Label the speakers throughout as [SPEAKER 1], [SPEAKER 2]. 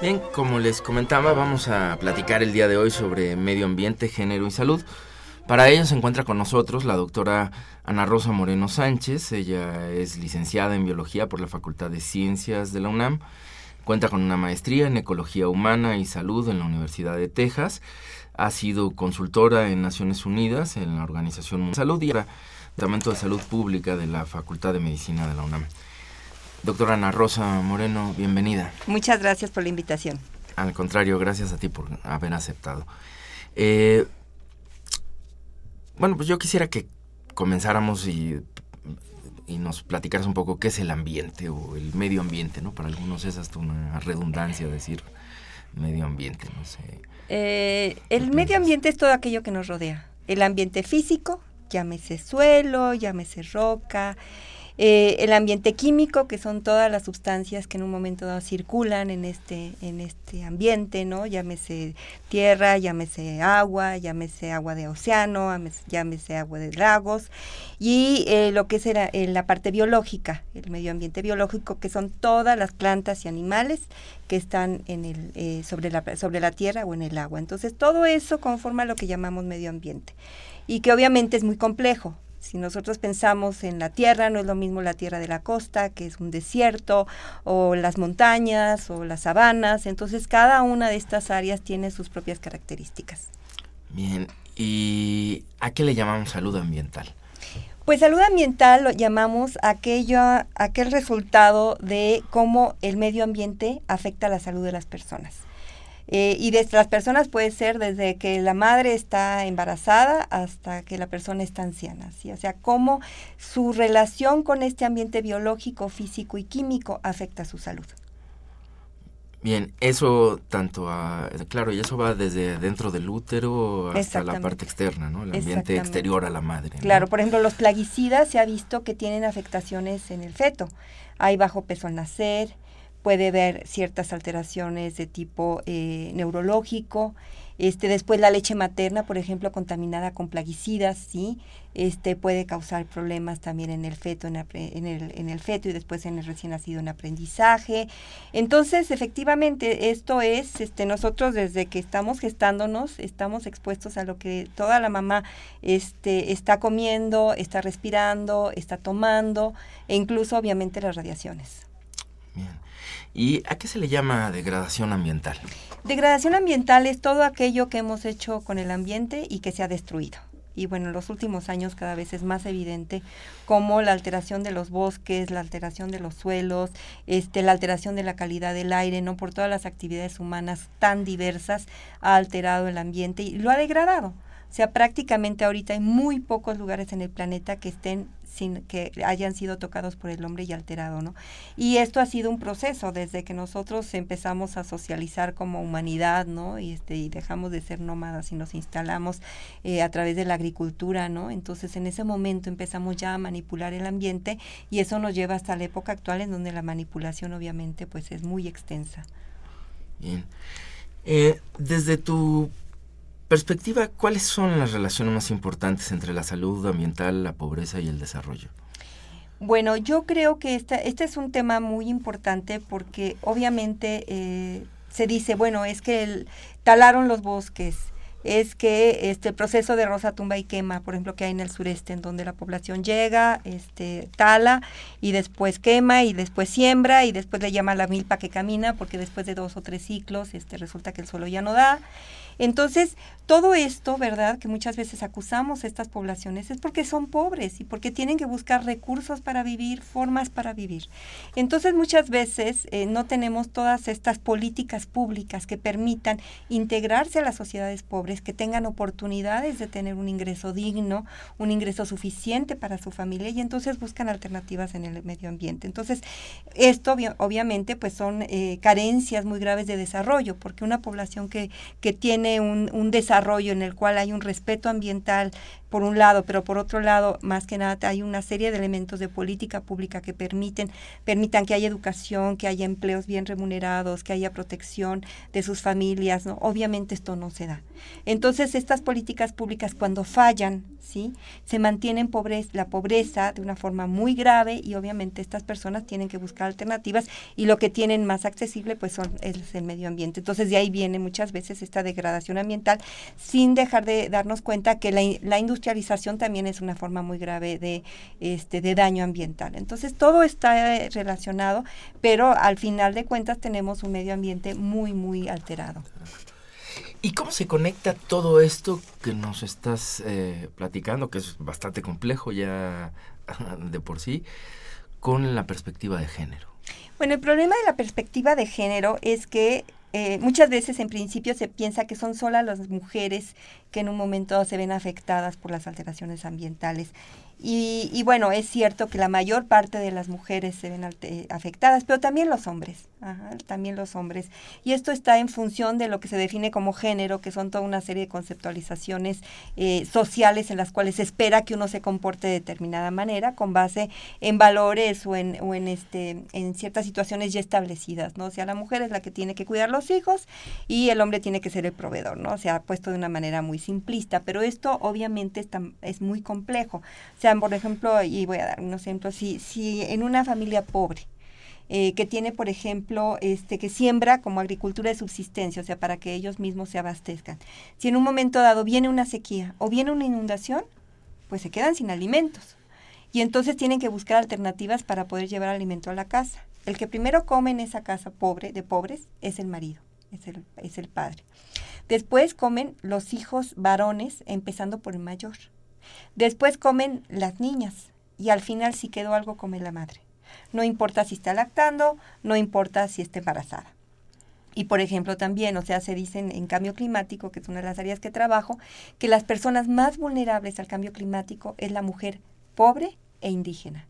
[SPEAKER 1] Bien, como les comentaba, vamos a platicar el día de hoy sobre medio ambiente, género y salud. Para ello se encuentra con nosotros la doctora Ana Rosa Moreno Sánchez. Ella es licenciada en biología por la Facultad de Ciencias de la UNAM. Cuenta con una maestría en ecología humana y salud en la Universidad de Texas. Ha sido consultora en Naciones Unidas en la Organización Mundial de Salud y Departamento de Salud Pública de la Facultad de Medicina de la UNAM. Doctora Ana Rosa Moreno, bienvenida.
[SPEAKER 2] Muchas gracias por la invitación.
[SPEAKER 1] Al contrario, gracias a ti por haber aceptado. Eh, bueno, pues yo quisiera que comenzáramos y, y, nos platicaras un poco qué es el ambiente o el medio ambiente, ¿no? Para algunos es hasta una redundancia decir medio ambiente, no sé.
[SPEAKER 2] Eh, el medio ambiente es todo aquello que nos rodea. El ambiente físico, llámese suelo, llámese roca, eh, el ambiente químico, que son todas las sustancias que en un momento dado circulan en este, en este ambiente, ¿no? Llámese tierra, llámese agua, llámese agua de océano, llámese agua de lagos, y eh, lo que es la, eh, la parte biológica, el medio ambiente biológico, que son todas las plantas y animales que están en el, eh, sobre, la, sobre la tierra o en el agua. Entonces, todo eso conforma lo que llamamos medio ambiente, y que obviamente es muy complejo, si nosotros pensamos en la tierra, no es lo mismo la tierra de la costa, que es un desierto, o las montañas, o las sabanas. Entonces, cada una de estas áreas tiene sus propias características.
[SPEAKER 1] Bien, ¿y a qué le llamamos salud ambiental?
[SPEAKER 2] Pues salud ambiental lo llamamos aquello, aquel resultado de cómo el medio ambiente afecta la salud de las personas. Eh, y de las personas puede ser desde que la madre está embarazada hasta que la persona está anciana. ¿sí? O sea, cómo su relación con este ambiente biológico, físico y químico afecta su salud.
[SPEAKER 1] Bien, eso tanto a, claro, y eso va desde dentro del útero hasta la parte externa, ¿no? El ambiente exterior a la madre.
[SPEAKER 2] Claro, por ejemplo, los plaguicidas se ha visto que tienen afectaciones en el feto. Hay bajo peso al nacer, puede haber ciertas alteraciones de tipo eh, neurológico. Este, después la leche materna, por ejemplo, contaminada con plaguicidas, sí, este puede causar problemas también en el feto, en, en, el, en el feto y después en el recién nacido en aprendizaje. Entonces, efectivamente, esto es, este, nosotros desde que estamos gestándonos, estamos expuestos a lo que toda la mamá este, está comiendo, está respirando, está tomando, e incluso obviamente las radiaciones.
[SPEAKER 1] ¿Y a qué se le llama degradación ambiental?
[SPEAKER 2] Degradación ambiental es todo aquello que hemos hecho con el ambiente y que se ha destruido. Y bueno, en los últimos años cada vez es más evidente como la alteración de los bosques, la alteración de los suelos, este, la alteración de la calidad del aire, no por todas las actividades humanas tan diversas ha alterado el ambiente y lo ha degradado. O sea, prácticamente ahorita hay muy pocos lugares en el planeta que estén sin que hayan sido tocados por el hombre y alterado, ¿no? Y esto ha sido un proceso desde que nosotros empezamos a socializar como humanidad, ¿no? Y, este, y dejamos de ser nómadas y nos instalamos eh, a través de la agricultura, ¿no? Entonces en ese momento empezamos ya a manipular el ambiente y eso nos lleva hasta la época actual en donde la manipulación obviamente pues es muy extensa.
[SPEAKER 1] Bien. Eh, desde tu perspectiva, ¿cuáles son las relaciones más importantes entre la salud ambiental, la pobreza y el desarrollo?
[SPEAKER 2] Bueno, yo creo que esta, este es un tema muy importante porque obviamente eh, se dice, bueno, es que talaron los bosques, es que este proceso de rosa tumba y quema, por ejemplo, que hay en el sureste, en donde la población llega, este, tala y después quema y después siembra y después le llama la milpa que camina, porque después de dos o tres ciclos este, resulta que el suelo ya no da entonces, todo esto, ¿verdad? Que muchas veces acusamos a estas poblaciones es porque son pobres y porque tienen que buscar recursos para vivir, formas para vivir. Entonces, muchas veces eh, no tenemos todas estas políticas públicas que permitan integrarse a las sociedades pobres, que tengan oportunidades de tener un ingreso digno, un ingreso suficiente para su familia y entonces buscan alternativas en el medio ambiente. Entonces, esto obviamente pues son eh, carencias muy graves de desarrollo, porque una población que, que tiene un, un, desarrollo en el cual hay un respeto ambiental por un lado, pero por otro lado, más que nada, hay una serie de elementos de política pública que permiten, permitan que haya educación, que haya empleos bien remunerados, que haya protección de sus familias, ¿no? Obviamente esto no se da. Entonces, estas políticas públicas cuando fallan, ¿sí? Se mantienen pobreza, la pobreza de una forma muy grave y obviamente estas personas tienen que buscar alternativas y lo que tienen más accesible pues son es el medio ambiente. Entonces, de ahí viene muchas veces esta degradación ambiental sin dejar de darnos cuenta que la, la industria industrialización también es una forma muy grave de, este, de daño ambiental. Entonces, todo está eh, relacionado, pero al final de cuentas tenemos un medio ambiente muy, muy alterado.
[SPEAKER 1] ¿Y cómo se conecta todo esto que nos estás eh, platicando, que es bastante complejo ya de por sí, con la perspectiva de género?
[SPEAKER 2] Bueno, el problema de la perspectiva de género es que eh, muchas veces en principio se piensa que son solas las mujeres que en un momento se ven afectadas por las alteraciones ambientales y, bueno, es cierto que la mayor parte de las mujeres se ven afectadas, pero también los hombres, también los hombres. Y esto está en función de lo que se define como género, que son toda una serie de conceptualizaciones eh, sociales en las cuales se espera que uno se comporte de determinada manera con base en valores o en, o en, este, en ciertas situaciones ya establecidas, ¿no? O sea, la mujer es la que tiene que cuidar los hijos y el hombre tiene que ser el proveedor, ¿no? Se ha puesto de una manera muy simplista, pero esto obviamente es muy complejo. O sea, por ejemplo, y voy a dar un ejemplo, si, si en una familia pobre, eh, que tiene, por ejemplo, este, que siembra como agricultura de subsistencia, o sea, para que ellos mismos se abastezcan. Si en un momento dado viene una sequía o viene una inundación, pues se quedan sin alimentos. Y entonces tienen que buscar alternativas para poder llevar alimento a la casa. El que primero come en esa casa pobre, de pobres, es el marido, es el padre. Después comen los hijos varones, empezando por el mayor. Después comen las niñas y al final si quedó algo come la madre. No importa si está lactando, no importa si está embarazada. Y por ejemplo también, o sea, se dicen en cambio climático, que es una de las áreas que trabajo, que las personas más vulnerables al cambio climático es la mujer pobre e indígena.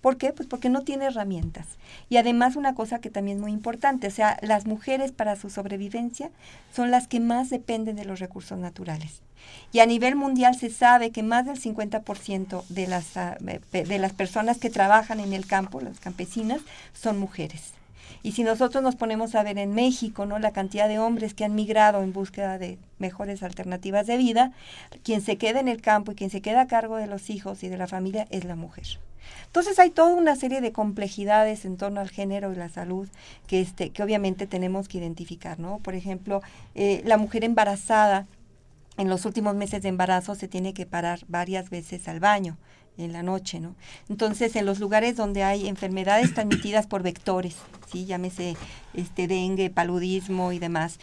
[SPEAKER 2] ¿Por qué? Pues porque no tiene herramientas. Y además una cosa que también es muy importante, o sea, las mujeres para su sobrevivencia son las que más dependen de los recursos naturales. Y a nivel mundial se sabe que más del 50% de las, ah, de las personas que trabajan en el campo, las campesinas, son mujeres. Y si nosotros nos ponemos a ver en México, ¿no? La cantidad de hombres que han migrado en búsqueda de mejores alternativas de vida, quien se queda en el campo y quien se queda a cargo de los hijos y de la familia es la mujer. Entonces hay toda una serie de complejidades en torno al género y la salud que, este, que obviamente tenemos que identificar, ¿no? Por ejemplo, eh, la mujer embarazada en los últimos meses de embarazo se tiene que parar varias veces al baño en la noche, ¿no? Entonces, en los lugares donde hay enfermedades transmitidas por vectores, sí, llámese este dengue, paludismo y demás,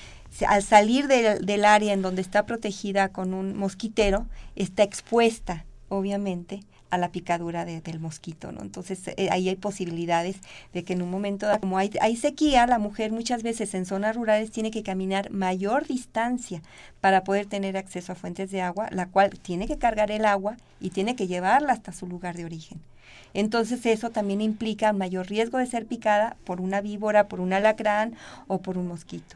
[SPEAKER 2] al salir del área en donde está protegida con un mosquitero, está expuesta, obviamente, a la picadura del mosquito, ¿no? Entonces eh, ahí hay posibilidades de que en un momento, como hay, hay sequía, la mujer muchas veces en zonas rurales tiene que caminar mayor distancia para poder tener acceso a fuentes de agua, la cual tiene que cargar el agua y tiene que llevarla hasta su lugar de origen. Entonces eso también implica mayor riesgo de ser picada por una víbora, por un alacrán o por un mosquito.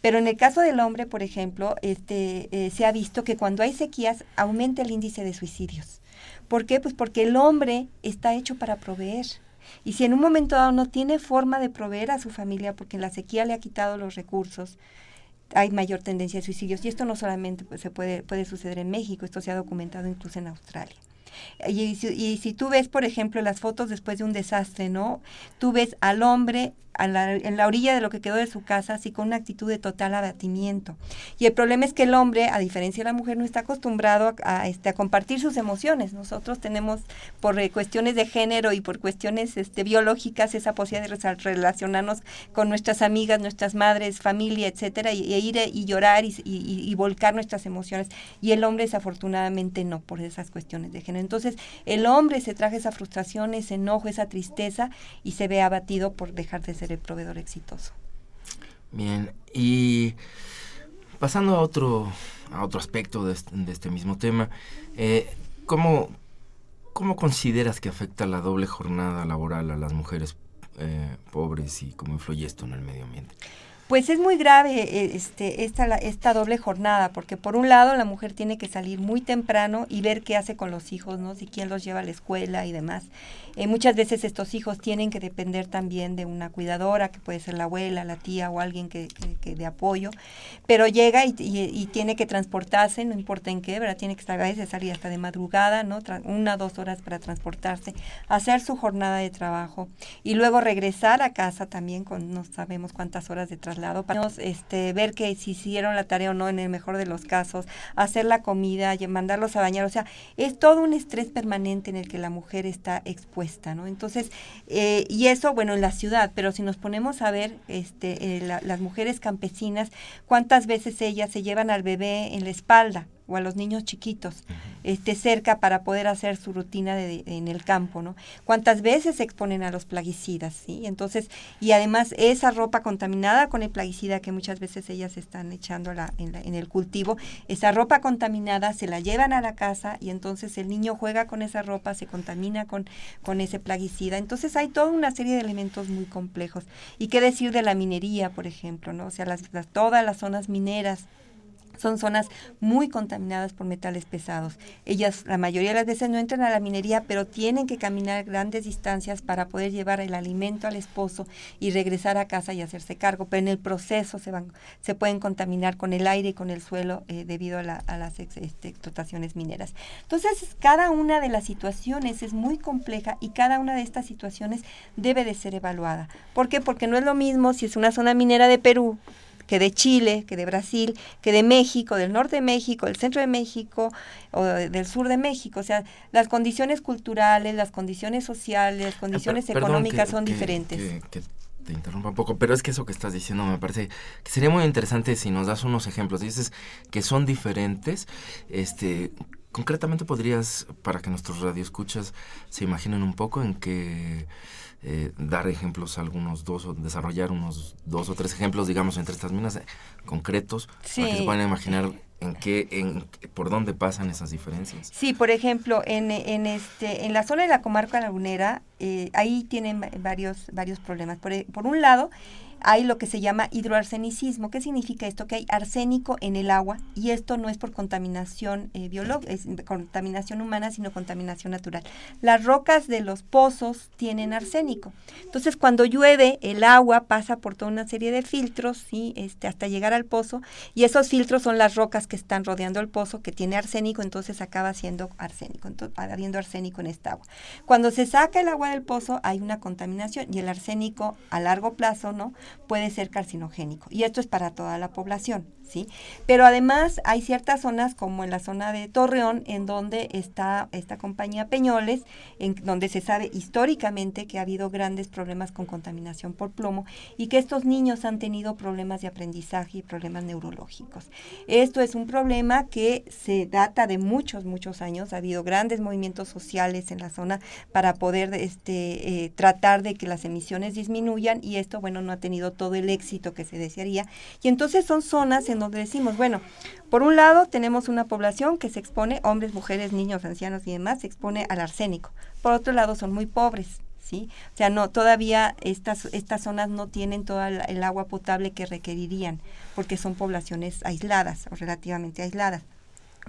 [SPEAKER 2] Pero en el caso del hombre, por ejemplo, este, eh, se ha visto que cuando hay sequías aumenta el índice de suicidios. ¿Por qué? Pues porque el hombre está hecho para proveer. Y si en un momento dado no tiene forma de proveer a su familia porque la sequía le ha quitado los recursos, hay mayor tendencia a suicidios. Y esto no solamente pues, se puede, puede suceder en México, esto se ha documentado incluso en Australia. Y si, y si, tú ves, por ejemplo, las fotos después de un desastre, ¿no? Tú ves al hombre en la orilla de lo que quedó de su casa, así con una actitud de total abatimiento. Y el problema es que el hombre, a diferencia de la mujer, no está acostumbrado a, este, a compartir sus emociones. Nosotros tenemos, por eh, cuestiones de género y por cuestiones este, biológicas, esa posibilidad de relacionarnos con nuestras amigas, nuestras madres, familia, etcétera, y, ir y llorar y, volcar nuestras emociones. Y el hombre, desafortunadamente, no, por esas cuestiones de género. Entonces, el hombre se trae esa frustración, ese enojo, esa tristeza y se ve abatido por dejar de ser el proveedor exitoso.
[SPEAKER 1] Bien, y pasando a otro, a otro aspecto de este, mismo tema, eh, ¿cómo, consideras que afecta la doble jornada laboral a las mujeres eh, pobres y cómo influye esto en el medio ambiente?
[SPEAKER 2] Pues es muy grave eh, este, esta, esta doble jornada, porque por un lado la mujer tiene que salir muy temprano y ver qué hace con los hijos, ¿no? Si quién los lleva a la escuela y demás. Eh, muchas veces estos hijos tienen que depender también de una cuidadora, que puede ser la abuela, la tía o alguien que, de apoyo, pero llega y, tiene que transportarse, no importa en qué, ¿verdad? Tiene que estar a veces salir hasta de madrugada, ¿no? una o dos horas para transportarse, hacer su jornada de trabajo y luego regresar a casa también con no sabemos cuántas horas de traslado lado para este, ver que si hicieron la tarea o no en el mejor de los casos, hacer la comida, mandarlos a bañar, o sea, es todo un estrés permanente en el que la mujer está expuesta, ¿no? Entonces, eh, y eso, bueno, en la ciudad, pero si nos ponemos a ver este, eh, las mujeres campesinas, cuántas veces ellas se llevan al bebé en la espalda, o a los niños chiquitos este, cerca para poder hacer su rutina de, en el campo, ¿no? ¿Cuántas veces se exponen a los plaguicidas, sí? Entonces, y además esa ropa contaminada con el plaguicida que muchas veces ellas están echando la, en, en, el cultivo, esa ropa contaminada se la llevan a la casa y entonces el niño juega con esa ropa, se contamina con, con ese plaguicida. Entonces hay toda una serie de elementos muy complejos. ¿Y qué decir de la minería, por ejemplo, ¿no? O sea, las, todas las zonas mineras son zonas muy contaminadas por metales pesados. Ellas la mayoría de las veces no entran a la minería, pero tienen que caminar grandes distancias para poder llevar el alimento al esposo y regresar a casa y hacerse cargo. Pero en el proceso se van, se pueden contaminar con el aire y con el suelo eh, debido a, las este, explotaciones mineras. Entonces, cada una de las situaciones es muy compleja y cada una de estas situaciones debe de ser evaluada. ¿Por qué? Porque no es lo mismo si es una zona minera de Perú que de Chile, que de Brasil, que de México, del norte de México, del centro de México o del sur de México. O sea, las condiciones culturales, las condiciones sociales, las condiciones económicas son diferentes.
[SPEAKER 1] Que, te interrumpa un poco, pero es que eso que estás diciendo me parece que sería muy interesante si nos das unos ejemplos. Dices que son diferentes, este, concretamente podrías, para que nuestros radioescuchas se imaginen un poco en que eh, dar ejemplos, algunos dos, o desarrollar unos dos o tres ejemplos, digamos, entre estas minas eh, concretos, para que se puedan imaginar en qué, en, por dónde pasan esas diferencias.
[SPEAKER 2] Sí, por ejemplo, en, en, este, en la zona de la comarca lagunera, eh, ahí tienen varios, varios problemas. Por, por un lado, hay lo que se llama hidroarsenicismo. ¿Qué significa esto? Que hay arsénico en el agua y esto no es por contaminación eh, biológica, contaminación humana, sino contaminación natural. Las rocas de los pozos tienen arsénico. Entonces, cuando llueve, el agua pasa por toda una serie de filtros, ¿sí? este, hasta llegar al pozo, y esos filtros son las rocas que están rodeando el pozo, que tiene arsénico, entonces acaba siendo arsénico, entonces, habiendo arsénico en esta agua. Cuando se saca el agua del pozo, hay una contaminación y el arsénico a largo plazo, ¿no? Puede ser carcinogénico. Y esto es para toda la población. ¿Sí? Pero además hay ciertas zonas, como en la zona de Torreón, en donde está esta compañía Peñoles, en donde se sabe históricamente que ha habido grandes problemas con contaminación por plomo y que estos niños han tenido problemas de aprendizaje y problemas neurológicos. Esto es un problema que se data de muchos, muchos años. Ha habido grandes movimientos sociales en la zona para poder este, eh, tratar de que las emisiones disminuyan y esto, bueno, no ha tenido todo el éxito que se desearía. Y entonces son zonas en donde decimos, bueno, por un lado tenemos una población que se expone, hombres, mujeres, niños, ancianos y demás, se expone al arsénico. Por otro lado son muy pobres, ¿sí? O sea, no, todavía estas, estas zonas no tienen toda el agua potable que requerirían, porque son poblaciones aisladas o relativamente aisladas.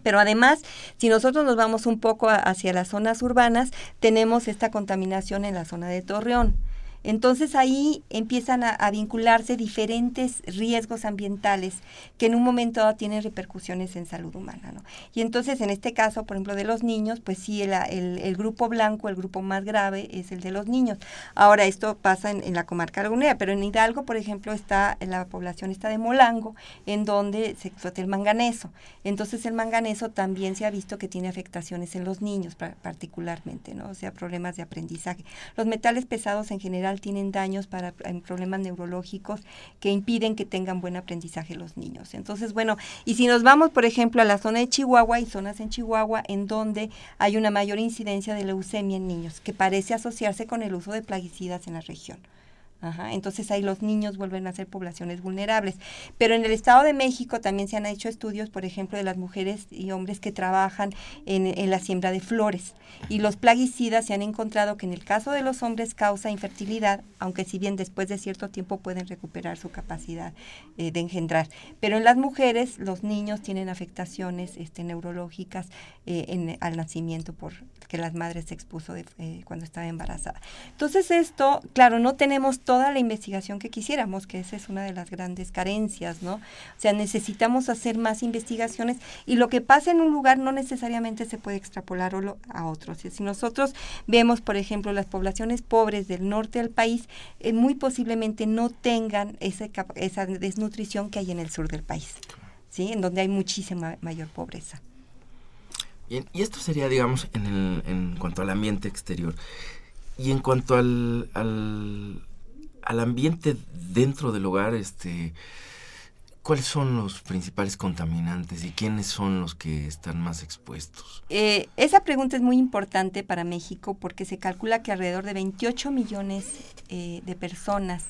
[SPEAKER 2] Pero además, si nosotros nos vamos un poco hacia las zonas urbanas, tenemos esta contaminación en la zona de Torreón. Entonces ahí empiezan a, vincularse diferentes riesgos ambientales que en un momento dado tienen repercusiones en salud humana. Y entonces en este caso, por ejemplo, de los niños, pues sí, el, el, grupo blanco, el grupo más grave es el de los niños. Ahora esto pasa en, la comarca lagunera, pero en Hidalgo, por ejemplo, está la población está de Molango, en donde se explota el manganeso. Entonces el manganeso también se ha visto que tiene afectaciones en los niños particularmente, ¿no? O sea, problemas de aprendizaje. Los metales pesados en general tienen daños para problemas neurológicos que impiden que tengan buen aprendizaje los niños. Entonces, bueno, y si nos vamos, por ejemplo, a la zona de Chihuahua, hay zonas en Chihuahua en donde hay una mayor incidencia de leucemia en niños, que parece asociarse con el uso de plaguicidas en la región. Ajá, entonces ahí los niños vuelven a ser poblaciones vulnerables. Pero en el Estado de México también se han hecho estudios, por ejemplo, de las mujeres y hombres que trabajan en, en, la siembra de flores. Y los plaguicidas se han encontrado que en el caso de los hombres causa infertilidad, aunque si bien después de cierto tiempo pueden recuperar su capacidad eh, de engendrar. Pero en las mujeres los niños tienen afectaciones este, neurológicas eh, en, al nacimiento por que las madres se expuso de, eh, cuando estaba embarazada. Entonces esto, claro, no tenemos toda la investigación que quisiéramos, que esa es una de las grandes carencias, ¿no? O sea, necesitamos hacer más investigaciones y lo que pasa en un lugar no necesariamente se puede extrapolar a otros. Si nosotros vemos, por ejemplo, las poblaciones pobres del norte del país, eh, muy posiblemente no tengan esa, esa desnutrición que hay en el sur del país, ¿sí? En donde hay muchísima mayor pobreza.
[SPEAKER 1] y esto sería, digamos, en, el, en cuanto al ambiente exterior. Y en cuanto al, al ambiente dentro del hogar, este, ¿cuáles son los principales contaminantes y quiénes son los que están más expuestos?
[SPEAKER 2] Eh, esa pregunta es muy importante para México porque se calcula que alrededor de 28 millones eh, de personas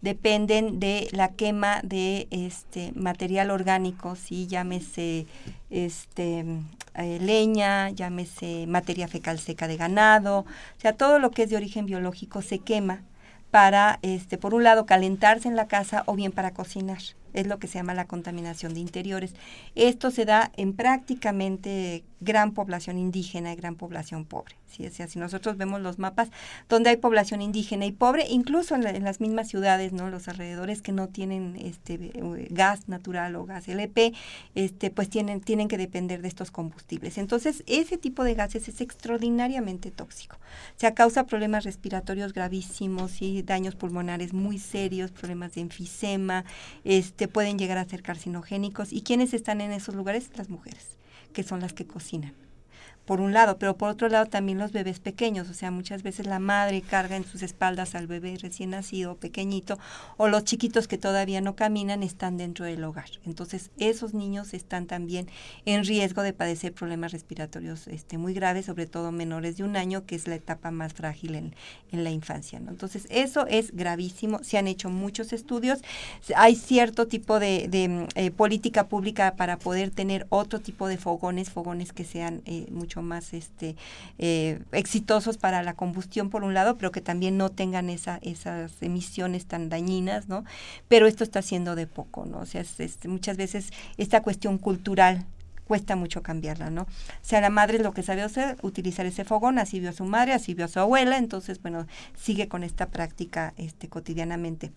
[SPEAKER 2] dependen de la quema de este material orgánico, sí, llámese este eh, leña, llámese materia fecal seca de ganado, o sea, todo lo que es de origen biológico se quema para, este, por un lado, calentarse en la casa o bien para cocinar es lo que se llama la contaminación de interiores. Esto se da en prácticamente gran población indígena y gran población pobre. ¿sí? O si nosotros vemos los mapas donde hay población indígena y pobre, incluso en, las mismas ciudades, ¿no? los alrededores que no tienen este eh, gas natural o gas LP, este, pues tienen, tienen que depender de estos combustibles. Entonces, ese tipo de gases es extraordinariamente tóxico. O sea, causa problemas respiratorios gravísimos y daños pulmonares muy serios, problemas de enfisema, este, pueden llegar a ser carcinogénicos. ¿Y quiénes están en esos lugares? Las mujeres, que son las que cocinan por un lado, pero por otro lado también los bebés pequeños, o sea, muchas veces la madre carga en sus espaldas al bebé recién nacido, pequeñito, o los chiquitos que todavía no caminan están dentro del hogar. Entonces, esos niños están también en riesgo de padecer problemas respiratorios este, muy graves, sobre todo menores de un año, que es la etapa más frágil en, en la infancia. Entonces, eso es gravísimo. Se han hecho muchos estudios. Hay cierto tipo de, de eh, política pública para poder tener otro tipo de fogones, fogones que sean eh, mucho más este, eh, exitosos para la combustión por un lado, pero que también no tengan esa, esas emisiones tan dañinas, ¿no? Pero esto está haciendo de poco, ¿no? O sea, muchas veces esta cuestión cultural cuesta mucho cambiarla, ¿no? O sea, la madre lo que sabe hacer, utilizar ese fogón, así vio a su madre, así vio a su abuela, entonces, bueno, sigue con esta práctica este, cotidianamente.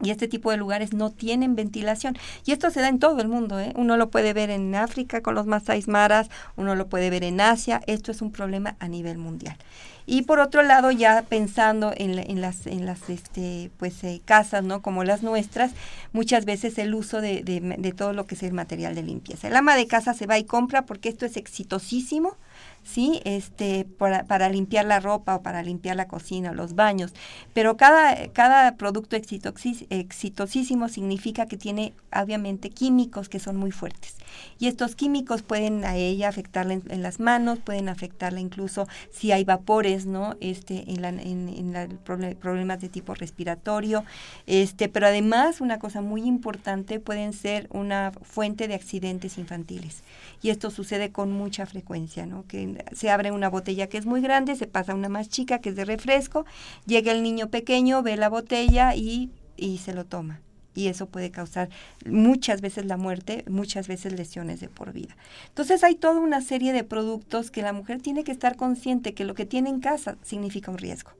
[SPEAKER 2] Y este tipo de lugares no tienen ventilación. Y esto se da en todo el mundo. ¿eh? Uno lo puede ver en África con los Masai Maras, uno lo puede ver en Asia. Esto es un problema a nivel mundial. Y por otro lado, ya pensando en, en las, en las este, pues, eh, casas, ¿no? Como las nuestras, muchas veces el uso de, de, de todo lo que es el material de limpieza. El ama de casa se va y compra porque esto es exitosísimo ¿sí? Este, para, limpiar la ropa o para limpiar la cocina, los baños. Pero cada, cada producto exitosísimo significa que tiene obviamente químicos que son muy fuertes. Y estos químicos pueden a ella afectarla en, las manos, pueden afectarla incluso si hay vapores, ¿no? Este, en, la, en, en la, problemas de tipo respiratorio. Este, pero además, una cosa muy importante, pueden ser una fuente de accidentes infantiles. Y esto sucede con mucha frecuencia, ¿no? Que se abre una botella que es muy grande, se pasa una más chica que es de refresco, llega el niño pequeño, ve la botella y, y se lo toma y eso puede causar muchas veces la muerte, muchas veces lesiones de por vida. Entonces hay toda una serie de productos que la mujer tiene que estar consciente que lo que tiene en casa significa un riesgo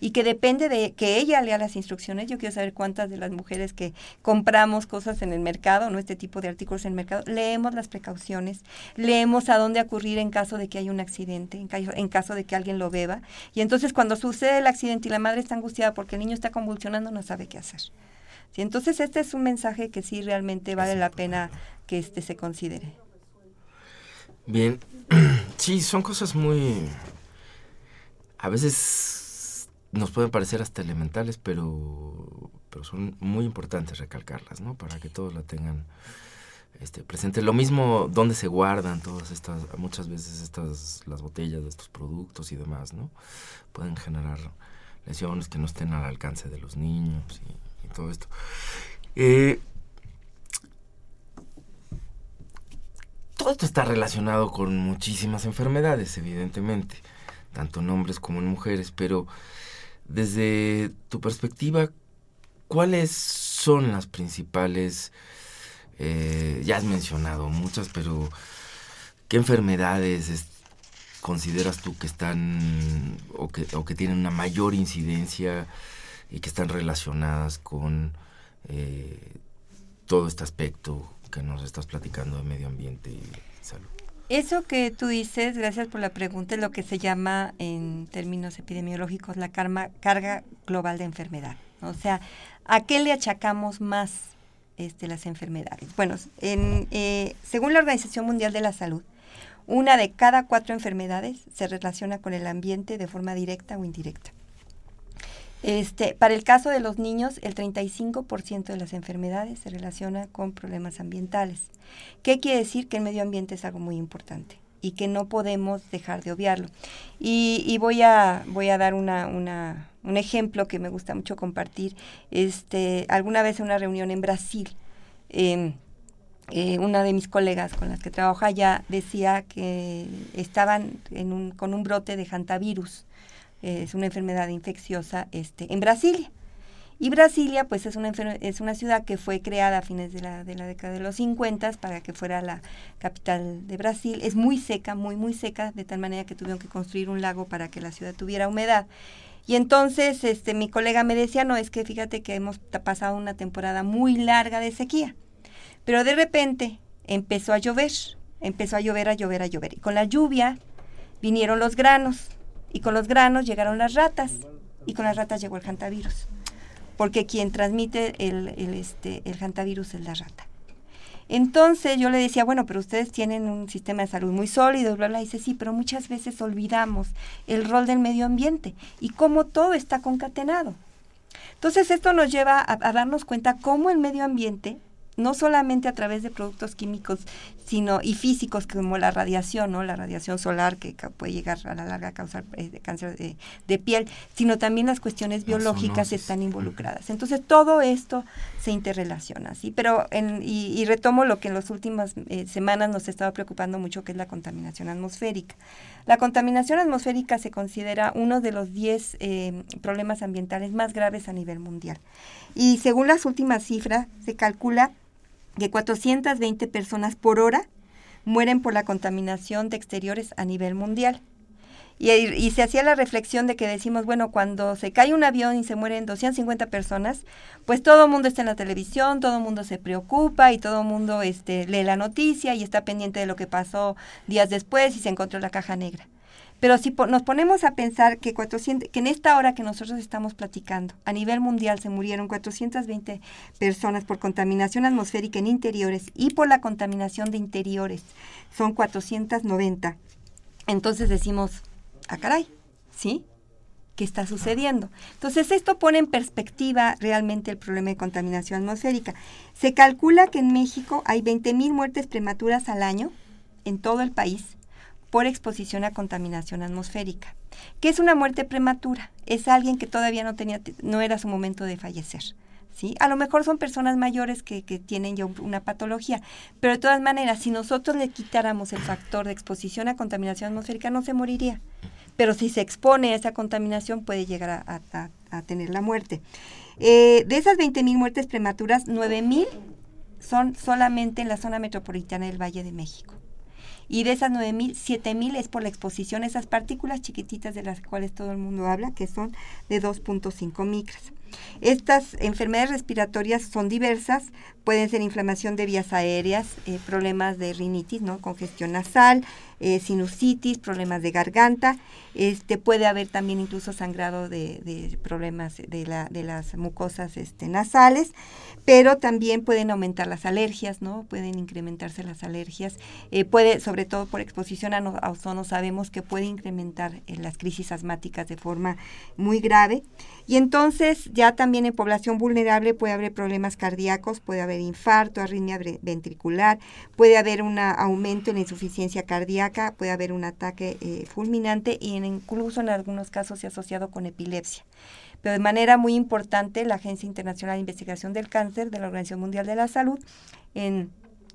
[SPEAKER 2] y que depende de que ella lea las instrucciones. Yo quiero saber cuántas de las mujeres que compramos cosas en el mercado, no este tipo de artículos en el mercado, leemos las precauciones, leemos a dónde acudir en caso de que haya un accidente, en caso, en caso de que alguien lo beba. Y entonces cuando sucede el accidente y la madre está angustiada porque el niño está convulsionando, no sabe qué hacer. ¿sí? Entonces este es un mensaje que sí realmente vale la pena que este se considere.
[SPEAKER 1] Bien, sí, son cosas muy... A veces nos pueden parecer hasta elementales, pero, pero son muy importantes recalcarlas, ¿no? Para que todos la tengan este, presente. Lo mismo donde se guardan todas estas, muchas veces estas, las botellas de estos productos y demás, ¿no? Pueden generar lesiones que no estén al alcance de los niños y todo esto. Eh, todo esto está relacionado con muchísimas enfermedades, evidentemente, tanto en hombres como en mujeres, pero desde tu perspectiva, ¿cuáles son las principales, eh, ya has mencionado muchas, pero qué enfermedades consideras tú que están o que, tienen una mayor incidencia y que están relacionadas con eh, todo este aspecto que nos estás platicando de medio ambiente y salud.
[SPEAKER 2] Eso que tú dices, gracias por la pregunta, es lo que se llama en términos epidemiológicos la carga global de enfermedad. O sea, ¿a qué le achacamos más este, las enfermedades? Bueno, en, eh, según la Organización Mundial de la Salud, una de cada cuatro enfermedades se relaciona con el ambiente de forma directa o indirecta. Este, para el caso de los niños, el 35% de las enfermedades se relaciona con problemas ambientales. ¿Qué quiere decir? Que el medio ambiente es algo muy importante y que no podemos dejar de obviarlo. Y, voy, a, voy a dar una, un ejemplo que me gusta mucho compartir. Este, alguna vez en una reunión en Brasil, em, eh, una de mis colegas con las que trabajo allá decía que estaban en un, con un brote de hantavirus es una enfermedad infecciosa este, en Brasilia. Y Brasilia, pues es una, es una ciudad que fue creada a fines de la, de la década de los 50 para que fuera la capital de Brasil. Es muy seca, muy, muy seca, de tal manera que tuvieron que construir un lago para que la ciudad tuviera humedad. Y entonces este, mi colega me decía, no, es que fíjate que hemos pasado una temporada muy larga de sequía. Pero de repente empezó a llover, empezó a llover, a llover, a llover. Y con la lluvia vinieron los granos y con los granos llegaron las ratas y con las ratas llegó el hantavirus, porque quien transmite el, el, este, el hantavirus es la rata. Entonces yo le decía, bueno, pero ustedes tienen un sistema de salud muy sólido, bla, bla. Dice, sí, pero muchas veces olvidamos el rol del medio ambiente y cómo todo está concatenado. Entonces esto nos lleva a darnos cuenta cómo el medio ambiente no solamente a través de productos químicos sino y físicos como la radiación, ¿no? La radiación solar que puede llegar a la larga a causar eh, cáncer de, piel, sino también las cuestiones biológicas están involucradas. Entonces todo esto se interrelaciona, ¿sí? Pero en, y, retomo lo que en las últimas eh, semanas nos estaba preocupando mucho, que es la contaminación atmosférica. La contaminación atmosférica se considera uno de los 10 eh, problemas ambientales más graves a nivel mundial. Y según las últimas cifras, se calcula que 420 personas por hora mueren por la contaminación de exteriores a nivel mundial. Y, se hacía la reflexión de que decimos, bueno, cuando se cae un avión y se mueren 250 personas, pues todo el mundo está en la televisión, todo el mundo se preocupa y todo el mundo este, lee la noticia y está pendiente de lo que pasó días después y se encontró la caja negra. Pero si nos ponemos a pensar que, 400, que en esta hora que nosotros estamos platicando, a nivel mundial se murieron 420 personas por contaminación atmosférica en interiores y por la contaminación de interiores, son 490. Entonces decimos, ah, caray, ¿sí? ¿Qué está sucediendo? Entonces, esto pone en perspectiva realmente el problema de contaminación atmosférica. Se calcula que en México hay 20.000 muertes prematuras al año en todo el país por exposición a contaminación atmosférica. ¿Qué es una muerte prematura? Es alguien que todavía no tenía, no era su momento de fallecer. ¿Sí? A lo mejor son personas mayores que, que, tienen ya una patología, pero de todas maneras, si nosotros le quitáramos el factor de exposición a contaminación atmosférica, no se moriría. Pero si se expone a esa contaminación, puede llegar a, tener la muerte. Eh, de esas 20.000 muertes prematuras, 9.000 son solamente en la zona metropolitana del Valle de México y de esas 9.000, 7.000 es por la exposición esas partículas chiquititas de las cuales todo el mundo habla, que son de 2.5 micras. Estas enfermedades respiratorias son diversas, pueden ser inflamación de vías aéreas, eh, problemas de rinitis, ¿no? congestión nasal, eh, sinusitis, problemas de garganta, este, puede haber también incluso sangrado de, problemas de, la, de las mucosas este, nasales, pero también pueden aumentar las alergias, ¿no? Pueden incrementarse las alergias, eh, puede, sobre todo por exposición a, ozono, sabemos que puede incrementar las crisis asmáticas de forma muy grave. Y entonces ya también en población vulnerable puede haber problemas cardíacos, puede haber infarto, arritmia ventricular, puede haber un aumento en la insuficiencia cardíaca, puede haber un ataque eh, fulminante y incluso en algunos casos se ha asociado con epilepsia. Pero de manera muy importante, la Agencia Internacional de Investigación del Cáncer de la Organización Mundial de la Salud en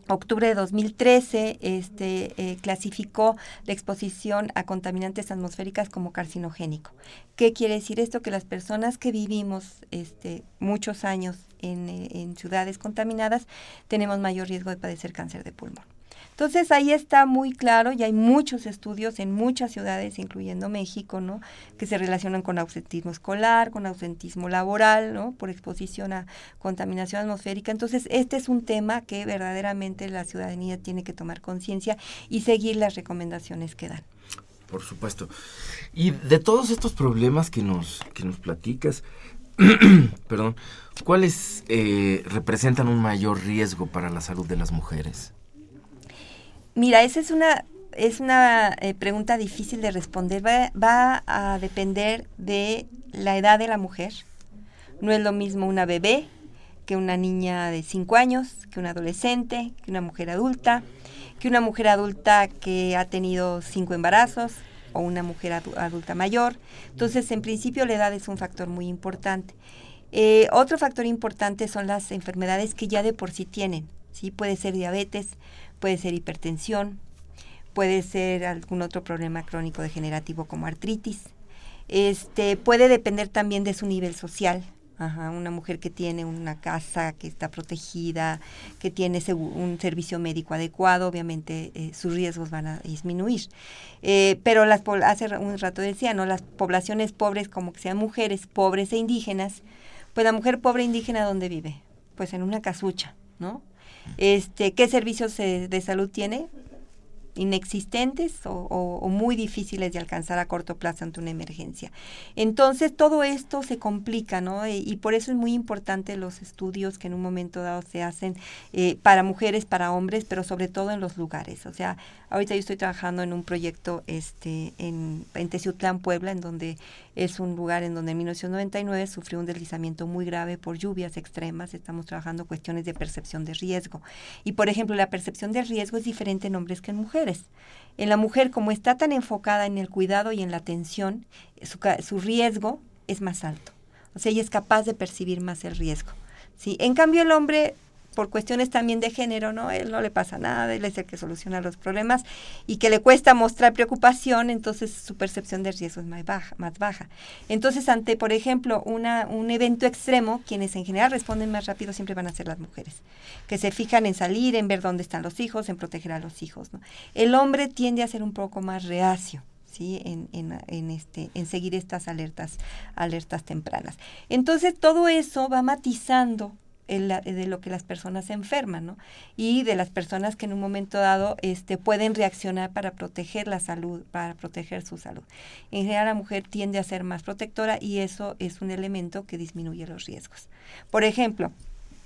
[SPEAKER 2] octubre de 2013 este, eh, clasificó la exposición a contaminantes atmosféricas como carcinogénico. ¿Qué quiere decir esto? Que las personas que vivimos este, muchos años en, eh, en ciudades contaminadas tenemos mayor riesgo de padecer cáncer de pulmón. Entonces ahí está muy claro y hay muchos estudios en muchas ciudades, incluyendo México, ¿no? Que se relacionan con ausentismo escolar, con ausentismo laboral, ¿no? Por exposición a contaminación atmosférica. Entonces este es un tema que verdaderamente la ciudadanía tiene que tomar conciencia y seguir las recomendaciones que dan.
[SPEAKER 1] Por supuesto. Y de todos estos problemas que nos, que nos platicas, perdón, ¿cuáles eh, representan un mayor riesgo para la salud de las mujeres?
[SPEAKER 2] Mira, esa es una, es una eh, pregunta difícil de responder. Va, a depender de la edad de la mujer. No es lo mismo una bebé que una niña de 5 años, que una adolescente, que una mujer adulta, que una mujer adulta que ha tenido cinco embarazos o una mujer adulta mayor. Entonces, en principio, la edad es un factor muy importante. Eh, otro factor importante son las enfermedades que ya de por sí tienen. ¿sí? Puede ser diabetes, puede ser hipertensión, puede ser algún otro problema crónico degenerativo como artritis. Este puede depender también de su nivel social. una mujer que tiene una casa que está protegida, que tiene un servicio médico adecuado, obviamente eh, sus riesgos van a disminuir. Eh, pero las hace un rato decía, ¿no? Las poblaciones pobres, como que sean mujeres pobres e indígenas, pues la mujer pobre indígena, ¿dónde vive? Pues en una casucha, ¿no? Este, ¿Qué servicios eh, de salud tiene? inexistentes o, muy difíciles de alcanzar a corto plazo ante una emergencia. Entonces, todo esto se complica, ¿no? Y, por eso es muy importante los estudios que en un momento dado se hacen eh, para mujeres, para hombres, pero sobre todo en los lugares. O sea, ahorita yo estoy trabajando en un proyecto este, en, en Teciutlán, Puebla, en donde es un lugar en donde en 1999 sufrió un deslizamiento muy grave por lluvias extremas. Estamos trabajando cuestiones de percepción de riesgo. Y, por ejemplo, la percepción de riesgo es diferente en hombres que en mujeres. En la mujer, como está tan enfocada en el cuidado y en la atención, su, su riesgo es más alto. O sea, ella es capaz de percibir más el riesgo. ¿sí? En cambio, el hombre por cuestiones también de género, ¿no? Él no le pasa nada, él es el que soluciona los problemas y que le cuesta mostrar preocupación, entonces su percepción de riesgo es más baja. Más baja. Entonces, ante, por ejemplo, una, un evento extremo, quienes en general responden más rápido siempre van a ser las mujeres, que se fijan en salir, en ver dónde están los hijos, en proteger a los hijos, ¿no? El hombre tiende a ser un poco más reacio, ¿sí? En, en, en, este, en seguir estas alertas, alertas tempranas. Entonces todo eso va matizando de lo que las personas se enferman, ¿no? Y de las personas que en un momento dado este, pueden reaccionar para proteger la salud, para proteger su salud. En general la mujer tiende a ser más protectora y eso es un elemento que disminuye los riesgos. Por ejemplo,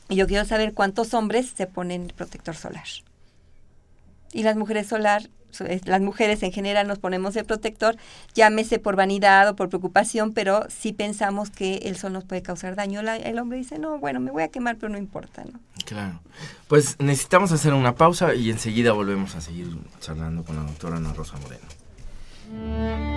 [SPEAKER 2] yo quiero saber cuántos hombres se ponen protector solar. Y las mujeres solar las mujeres en general nos ponemos el protector, llámese por vanidad o por preocupación, pero si pensamos que el sol nos puede causar daño. el hombre dice, no, bueno, me voy a quemar, pero no importa, ¿no?
[SPEAKER 1] Claro. Pues necesitamos hacer una pausa y enseguida volvemos a seguir charlando con la doctora Ana Rosa Moreno.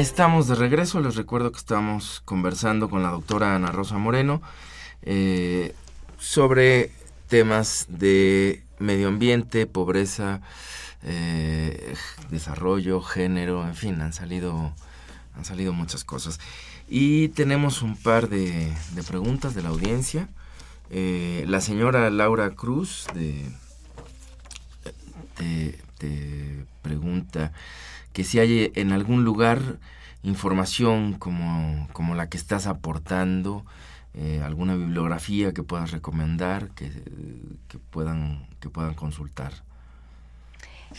[SPEAKER 1] Estamos de regreso. Les recuerdo que estamos conversando con la doctora Ana Rosa Moreno eh, sobre temas de medio ambiente, pobreza, eh, desarrollo, género, en fin, han salido, han salido muchas cosas. Y tenemos un par de, preguntas de la audiencia. Eh, la señora Laura Cruz de, te pregunta que si hay en algún lugar información como, como la que estás aportando, eh, alguna bibliografía que puedas recomendar, que, puedan, que puedan consultar.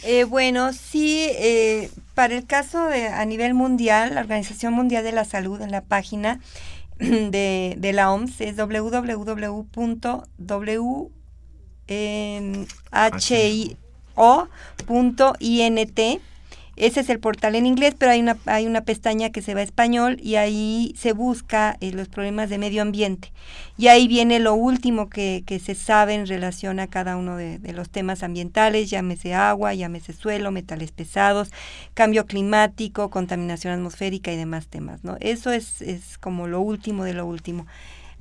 [SPEAKER 2] Eh, bueno, sí, eh, para el caso de a nivel mundial, la Organización Mundial de la Salud en la página de, de la OMS es www.who.int ese es el portal en inglés, pero hay una, hay una pestaña que se va a español y ahí se busca eh, los problemas de medio ambiente. Y ahí viene lo último que, que se sabe en relación a cada uno de, los temas ambientales, llámese agua, llámese suelo, metales pesados, cambio climático, contaminación atmosférica y demás temas. ¿no? Eso es, es como lo último de lo último.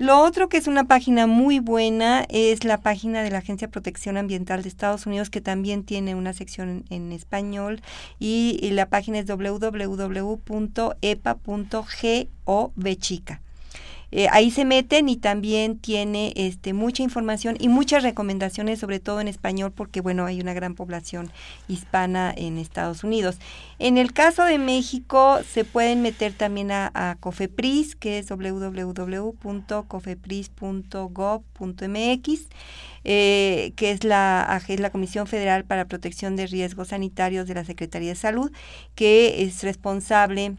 [SPEAKER 2] Lo otro que es una página muy buena es la página de la Agencia de Protección Ambiental de Estados Unidos, que también tiene una sección en, español, y, y, la página es www.epa.gov chica. Eh, ahí se meten y también tiene este, mucha información y muchas recomendaciones, sobre todo en español, porque bueno, hay una gran población hispana en Estados Unidos. En el caso de México, se pueden meter también a, COFEPRIS, que es www.cofepris.gov.mx. Eh, que es la, es la Comisión Federal para Protección de Riesgos Sanitarios de la Secretaría de Salud, que es responsable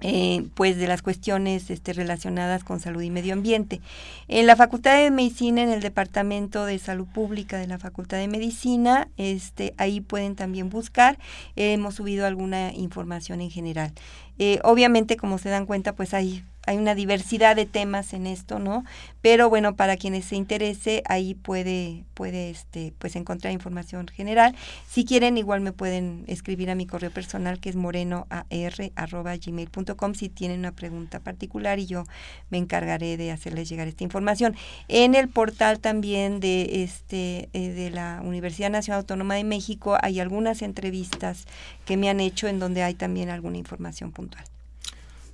[SPEAKER 2] eh, pues de las cuestiones este, relacionadas con salud y medio ambiente. En la Facultad de Medicina, en el Departamento de Salud Pública de la Facultad de Medicina, este, ahí pueden también buscar. hemos subido alguna información en general. Eh, obviamente, como se dan cuenta, pues hay hay una diversidad de temas en esto, ¿no? Pero bueno, para quienes se interese, ahí puede, puede este, pues encontrar información general. Si quieren, igual me pueden escribir a mi correo personal que es morenoar.gmail.com si tienen una pregunta particular y yo me encargaré de hacerles llegar esta información. En el portal también de este eh, de la Universidad Nacional Autónoma de México hay algunas entrevistas que me han hecho en donde hay también alguna información puntual.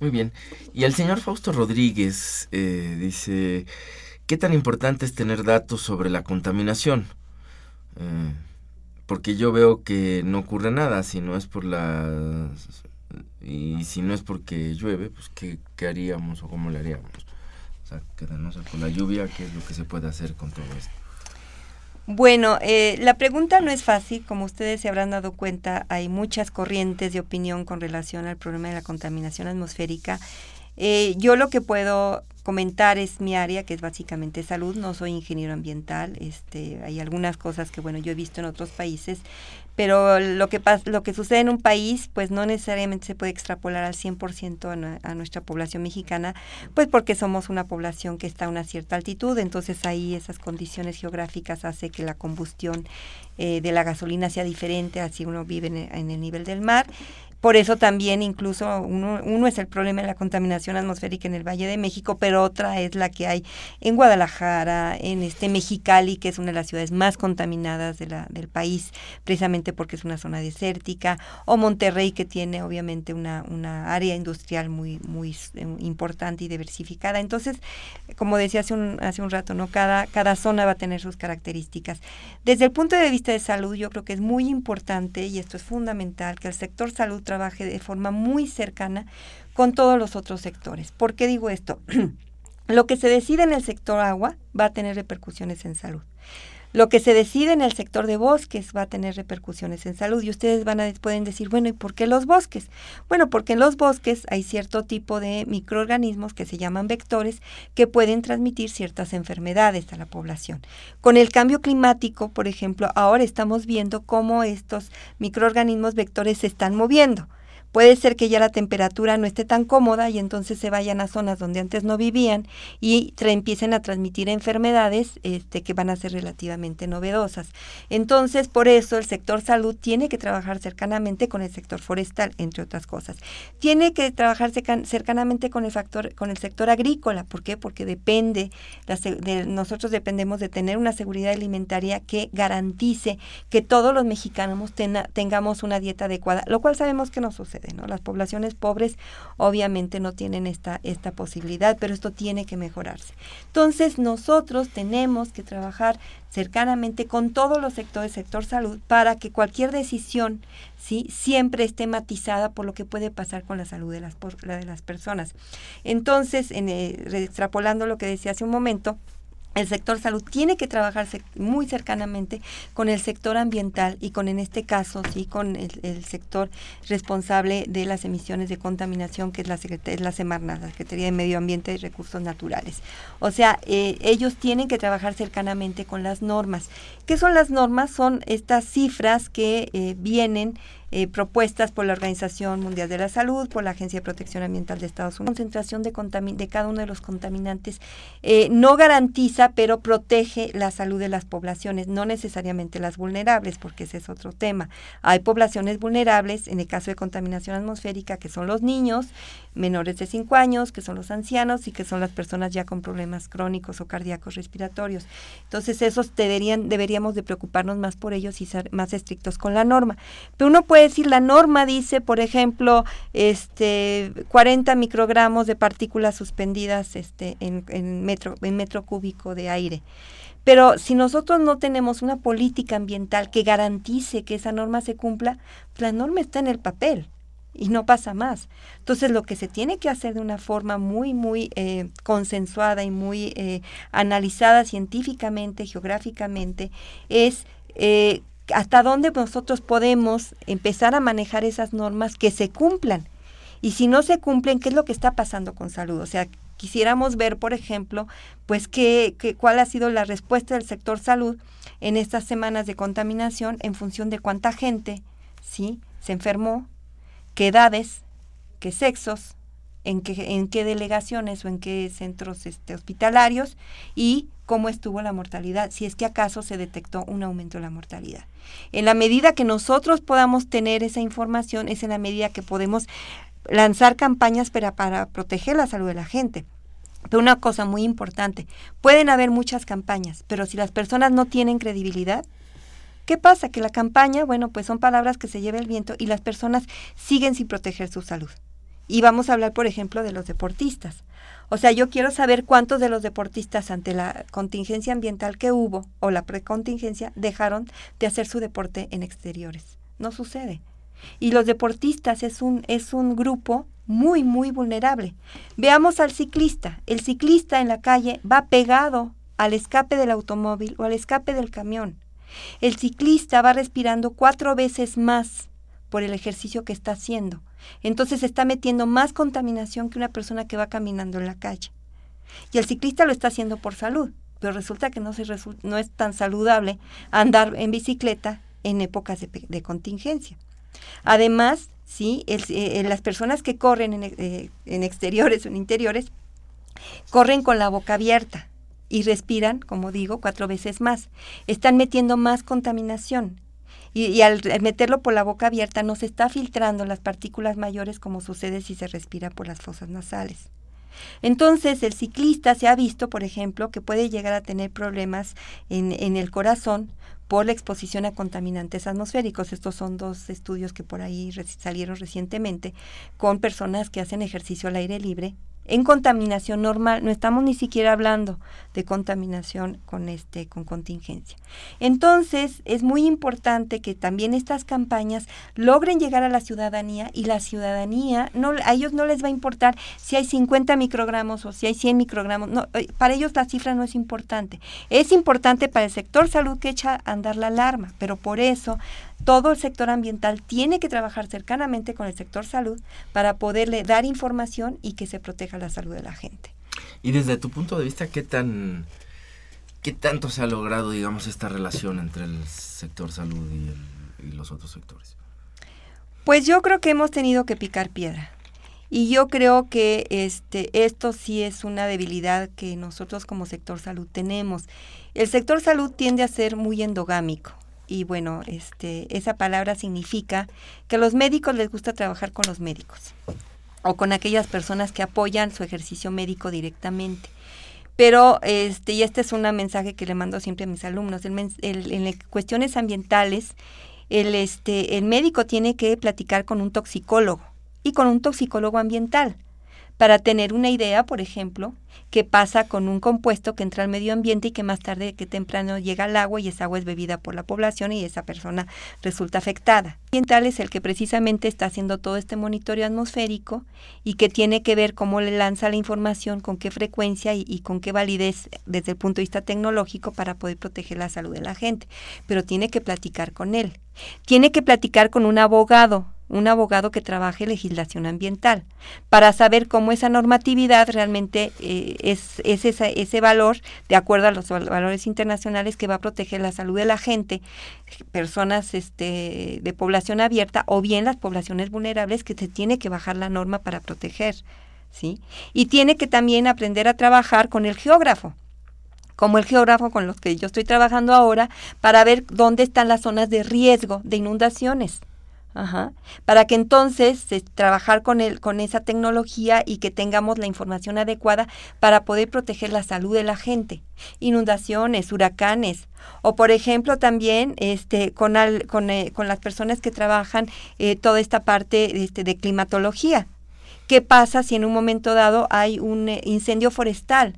[SPEAKER 1] Muy bien. Y el señor Fausto Rodríguez eh, dice, ¿qué tan importante es tener datos sobre la contaminación? Eh, porque yo veo que no ocurre nada si no es por la... Y si no es porque llueve, pues ¿qué, qué haríamos o cómo le haríamos? O sea, quedarnos con la lluvia, ¿qué es lo que se puede hacer con todo esto?
[SPEAKER 2] Bueno, eh, la pregunta no es fácil, como ustedes se habrán dado cuenta, hay muchas corrientes de opinión con relación al problema de la contaminación atmosférica. Eh, yo lo que puedo comentar es mi área, que es básicamente salud, no soy ingeniero ambiental, este, hay algunas cosas que bueno, yo he visto en otros países, pero lo que lo que sucede en un país, pues no necesariamente se puede extrapolar al 100% a, a nuestra población mexicana, pues porque somos una población que está a una cierta altitud, entonces ahí esas condiciones geográficas hace que la combustión eh, de la gasolina sea diferente, así uno vive en el nivel del mar. Por eso también incluso uno, uno es el problema de la contaminación atmosférica en el Valle de México, pero otra es la que hay en Guadalajara, en este Mexicali, que es una de las ciudades más contaminadas del país, precisamente porque es una zona desértica, o Monterrey, que tiene obviamente una, una área industrial muy, muy eh, importante y diversificada. Entonces, como decía hace un, hace un rato, ¿no? Cada, cada zona va a tener sus características. Desde el punto de vista de salud, yo creo que es muy importante, y esto es fundamental, que el sector salud trabaje de forma muy cercana con todos los otros sectores. ¿Por qué digo esto? Lo que se decide en el sector agua va a tener repercusiones en salud. Lo que se decide en el sector de bosques va a tener repercusiones en salud y ustedes van a pueden decir, bueno, ¿y por qué los bosques? Bueno, porque en los bosques hay cierto tipo de microorganismos que se llaman vectores que pueden transmitir ciertas enfermedades a la población. Con el cambio climático, por ejemplo, ahora estamos viendo cómo estos microorganismos vectores se están moviendo puede ser que ya la temperatura no esté tan cómoda y entonces se vayan a zonas donde antes no vivían y empiecen a transmitir enfermedades este, que van a ser relativamente novedosas. Entonces, por eso el sector salud tiene que trabajar cercanamente con el sector forestal, entre otras cosas. Tiene que trabajar cercanamente con el factor, con el sector agrícola. ¿Por qué? Porque depende, de, nosotros dependemos de tener una seguridad alimentaria que garantice que todos los mexicanos tengamos una dieta adecuada, lo cual sabemos que no sucede, ¿no? Las poblaciones pobres obviamente no tienen esta, esta posibilidad, pero esto tiene que mejorarse. Entonces, nosotros tenemos que trabajar cercanamente con todos los sectores, sector salud, para que cualquier decisión ¿sí? siempre esté matizada por lo que puede pasar con la salud de las, de las personas. Entonces, en, eh, extrapolando lo que decía hace un momento, el sector salud tiene que trabajarse muy cercanamente con el sector ambiental y con, en este caso, sí, con el, sector responsable de las emisiones de contaminación, que es la, es la Semarna, la Secretaría de Medio Ambiente y Recursos Naturales. O sea, eh, ellos tienen que trabajar cercanamente con las normas. ¿Qué son las normas? Son estas cifras que eh, vienen eh, propuestas por la Organización Mundial de la Salud, por la Agencia de Protección Ambiental de Estados Unidos. La concentración de, de cada uno de los contaminantes eh, no garantiza, pero protege la salud de las poblaciones, no necesariamente las vulnerables, porque ese es otro tema. Hay poblaciones vulnerables, en el caso de contaminación atmosférica, que son los niños menores de 5 años, que son los ancianos y que son las personas ya con problemas crónicos o cardíacos respiratorios. Entonces, esos deberían, deberíamos de preocuparnos más por ellos y ser más estrictos con la norma. Pero uno puede decir, la norma dice, por ejemplo, este 40 microgramos de partículas suspendidas este, en, metro, en metro cúbico de aire. Pero si nosotros no tenemos una política ambiental que garantice que esa norma se cumpla, pues la norma está en el papel y no pasa más. Entonces lo que se tiene que hacer de una forma muy, muy eh, consensuada y muy eh, analizada científicamente, geográficamente, es eh, hasta dónde nosotros podemos empezar a manejar esas normas que se cumplan. Y si no se cumplen, ¿qué es lo que está pasando con salud? O sea, quisiéramos ver, por ejemplo, pues qué, qué, cuál ha sido la respuesta del sector salud en estas semanas de contaminación en función de cuánta gente, ¿sí? Se enfermó, qué edades, qué sexos, en qué, en qué delegaciones o en qué centros este, hospitalarios y cómo estuvo la mortalidad, si es que acaso se detectó un aumento de la mortalidad. En la medida que nosotros podamos tener esa información, es en la medida que podemos lanzar campañas para, para proteger la salud de la gente. Pero una cosa muy importante, pueden haber muchas campañas, pero si las personas no tienen credibilidad, ¿qué pasa? Que la campaña, bueno, pues son palabras que se lleva el viento y las personas siguen sin proteger su salud. Y vamos a hablar, por ejemplo, de los deportistas. O sea, yo quiero saber cuántos de los deportistas ante la contingencia ambiental que hubo o la precontingencia dejaron de hacer su deporte en exteriores. No sucede. Y los deportistas es un, es un grupo muy, muy vulnerable. Veamos al ciclista. El ciclista en la calle va pegado al escape del automóvil o al escape del camión. El ciclista va respirando cuatro veces más por el ejercicio que está haciendo. Entonces está metiendo más contaminación que una persona que va caminando en la calle. Y el ciclista lo está haciendo por salud, pero resulta que no, se no es tan saludable andar en bicicleta en épocas de, contingencia. Además, sí, eh, las personas que corren en, eh, en exteriores o en interiores corren con la boca abierta y respiran, como digo, cuatro veces más. Están metiendo más contaminación y, al meterlo por la boca abierta no se está filtrando las partículas mayores como sucede si se respira por las fosas nasales. Entonces, el ciclista se ha visto, por ejemplo, que puede llegar a tener problemas en, el corazón por la exposición a contaminantes atmosféricos. Estos son dos estudios que por ahí salieron recientemente con personas que hacen ejercicio al aire libre en contaminación normal, no estamos ni siquiera hablando de contaminación con este con contingencia. Entonces, es muy importante que también estas campañas logren llegar a la ciudadanía y la ciudadanía a ellos no les va a importar si hay 50 microgramos o si hay 100 microgramos, eh, para ellos la cifra no es importante. Es importante para el sector salud que echa a andar la alarma, pero por eso todo el sector ambiental tiene que trabajar cercanamente con el sector salud para poderle dar información y que se proteja la salud de la gente.
[SPEAKER 1] Y desde tu punto de vista, ¿qué tan qué tanto se ha logrado, digamos, esta relación entre el sector salud y, los otros sectores?
[SPEAKER 2] Pues yo creo que hemos tenido que picar piedra. Y yo creo que este, esto sí es una debilidad que nosotros como sector salud tenemos. El sector salud tiende a ser muy endogámico. Y bueno, este, esa palabra significa que a los médicos les gusta trabajar con los médicos o con aquellas personas que apoyan su ejercicio médico directamente. Pero, este, y este es un mensaje que le mando siempre a mis alumnos, el, en cuestiones ambientales, el, este, el médico tiene que platicar con un toxicólogo y con un toxicólogo ambiental para tener una idea, por ejemplo, qué pasa con un compuesto que entra al medio ambiente y que más tarde que temprano llega al agua y esa agua es bebida por la población y esa persona resulta afectada. Ambiental es el que precisamente está haciendo todo este monitoreo atmosférico y que tiene que ver cómo le lanza la información, con qué frecuencia y con qué validez desde el punto de vista tecnológico para poder proteger la salud de la gente. Pero tiene que platicar con él. Tiene que platicar con un abogado un abogado que trabaje legislación ambiental, para saber cómo esa normatividad realmente eh, es, es ese valor, de acuerdo a los valores internacionales, que va a proteger la salud de la gente, personas este, de población abierta o bien las poblaciones vulnerables que se tiene que bajar la norma para proteger. ¿sí? Y tiene que también aprender a trabajar con el geógrafo como el geógrafo con los que yo estoy trabajando ahora, para ver dónde están las zonas de riesgo de inundaciones. Ajá. Para que entonces trabajar con, el, con esa tecnología y que tengamos la información adecuada para poder proteger la salud de la gente. Inundaciones, huracanes. O por ejemplo también este, con, con, eh, con las personas que trabajan eh, toda esta parte este, de climatología. ¿Qué pasa si en un momento dado hay un eh, incendio forestal?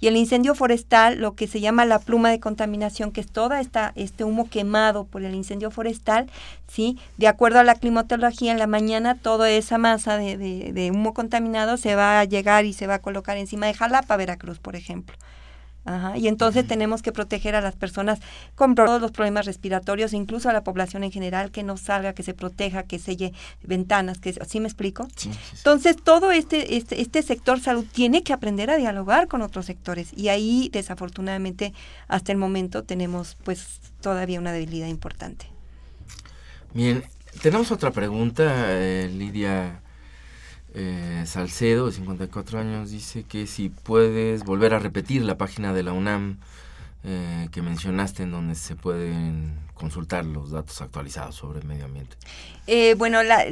[SPEAKER 2] Y el incendio forestal, lo que se llama la pluma de contaminación, que es toda esta, este humo quemado por el incendio forestal, ¿sí? De acuerdo a la climatología, en la mañana toda esa masa de, de, de humo contaminado se va a llegar y se va a colocar encima de Jalapa, Veracruz, por ejemplo. Y entonces tenemos que proteger a las personas con todos los problemas respiratorios, incluso a la población en general, que no salga, que se proteja, que selle ventanas, que ¿sí me explico? Entonces todo este, este, este sector salud tiene que aprender a dialogar con otros sectores y ahí desafortunadamente hasta el momento tenemos pues todavía una debilidad importante.
[SPEAKER 1] Bien, tenemos otra pregunta, eh, Lidia eh, Salcedo, de 54 años, dice que si puedes volver a repetir la página de la UNAM eh, que mencionaste en donde se pueden consultar los datos actualizados sobre el medio ambiente.
[SPEAKER 2] Eh, bueno, la,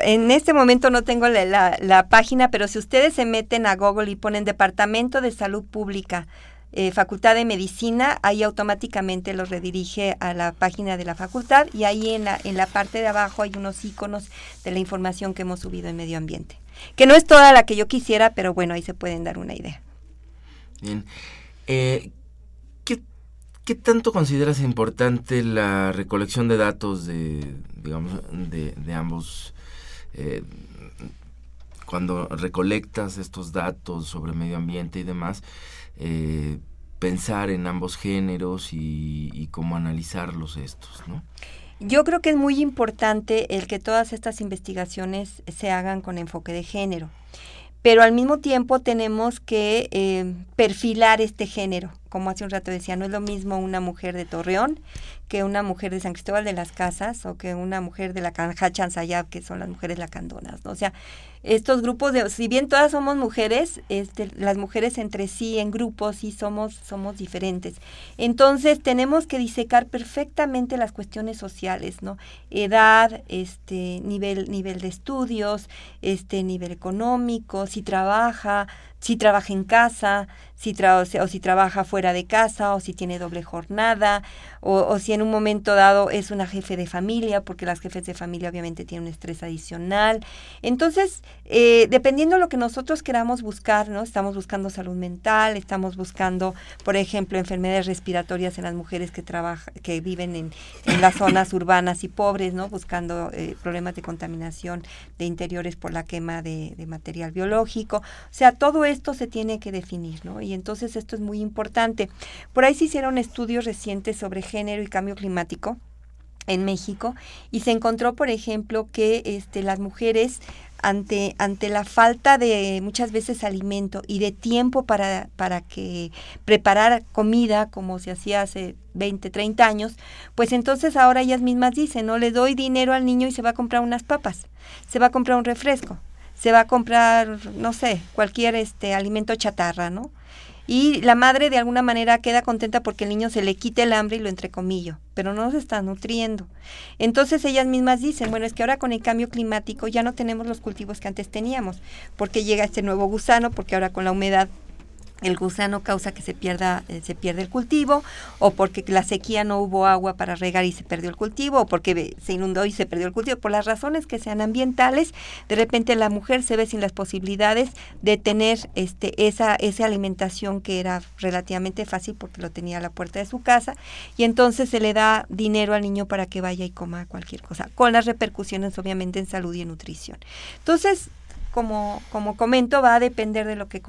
[SPEAKER 2] en este momento no tengo la, la, página, pero si ustedes se meten a Google y ponen Departamento de Salud Pública, eh, Facultad de Medicina, ahí automáticamente los redirige a la página de la facultad y ahí en la, en la parte de abajo hay unos iconos de la información que hemos subido en medio ambiente. Que no es toda la que yo quisiera, pero bueno, ahí se pueden dar una idea.
[SPEAKER 1] Bien. Eh, ¿qué, tanto consideras importante la recolección de datos de, digamos, de, de ambos? Eh, cuando recolectas estos datos sobre medio ambiente y demás, eh, pensar en ambos géneros y, cómo analizarlos estos, ¿no?
[SPEAKER 2] Yo creo que es muy importante el que todas estas investigaciones se hagan con enfoque de género, pero al mismo tiempo tenemos que eh, perfilar este género. Como hace un rato decía, no es lo mismo una mujer de Torreón que una mujer de San Cristóbal de las Casas o que una mujer de la Canja Chanzayab, que son las mujeres lacandonas. ¿no? O sea, estos grupos de, si bien todas somos mujeres, este, las mujeres entre sí en grupos sí somos, somos diferentes. Entonces tenemos que disecar perfectamente las cuestiones sociales, ¿no? Edad, este, nivel, nivel de estudios, este, nivel económico, si trabaja, si trabaja en casa, si o si trabaja fuera de casa, o si tiene doble jornada, o, si en un momento dado es una jefe de familia, porque las jefes de familia obviamente tienen un estrés adicional. Entonces, eh, dependiendo de lo que nosotros queramos buscar, ¿no? Estamos buscando salud mental, estamos buscando, por ejemplo, enfermedades respiratorias en las mujeres que trabajan, que viven en, en las zonas urbanas y pobres, ¿no? Buscando eh, problemas de contaminación de interiores por la quema de, de material biológico. O sea, todo esto se tiene que definir, ¿no? Y entonces esto es muy importante. Por ahí se hicieron estudios recientes sobre género y cambio climático en México y se encontró, por ejemplo, que este, las mujeres ante, ante la falta de muchas veces alimento y de tiempo para, para que preparar comida como se hacía hace 20, 30 años, pues entonces ahora ellas mismas dicen, no le doy dinero al niño y se va a comprar unas papas, se va a comprar un refresco, se va a comprar, no sé, cualquier este alimento chatarra, ¿no? Y la madre de alguna manera queda contenta porque el niño se le quite el hambre y lo entrecomillo, pero no se está nutriendo. Entonces ellas mismas dicen, bueno, es que ahora con el cambio climático ya no tenemos los cultivos que antes teníamos, porque llega este nuevo gusano, porque ahora con la humedad el gusano causa que se pierda eh, se pierde el cultivo o porque la sequía no hubo agua para regar y se perdió el cultivo o porque se inundó y se perdió el cultivo. Por las razones que sean ambientales de repente la mujer se ve sin las posibilidades de tener este esa esa alimentación que era relativamente fácil porque lo tenía a la puerta de su casa y entonces se le da dinero al niño para que vaya y coma cualquier cosa con las repercusiones obviamente en salud y en nutrición. Entonces como, como comento, va a depender de lo que,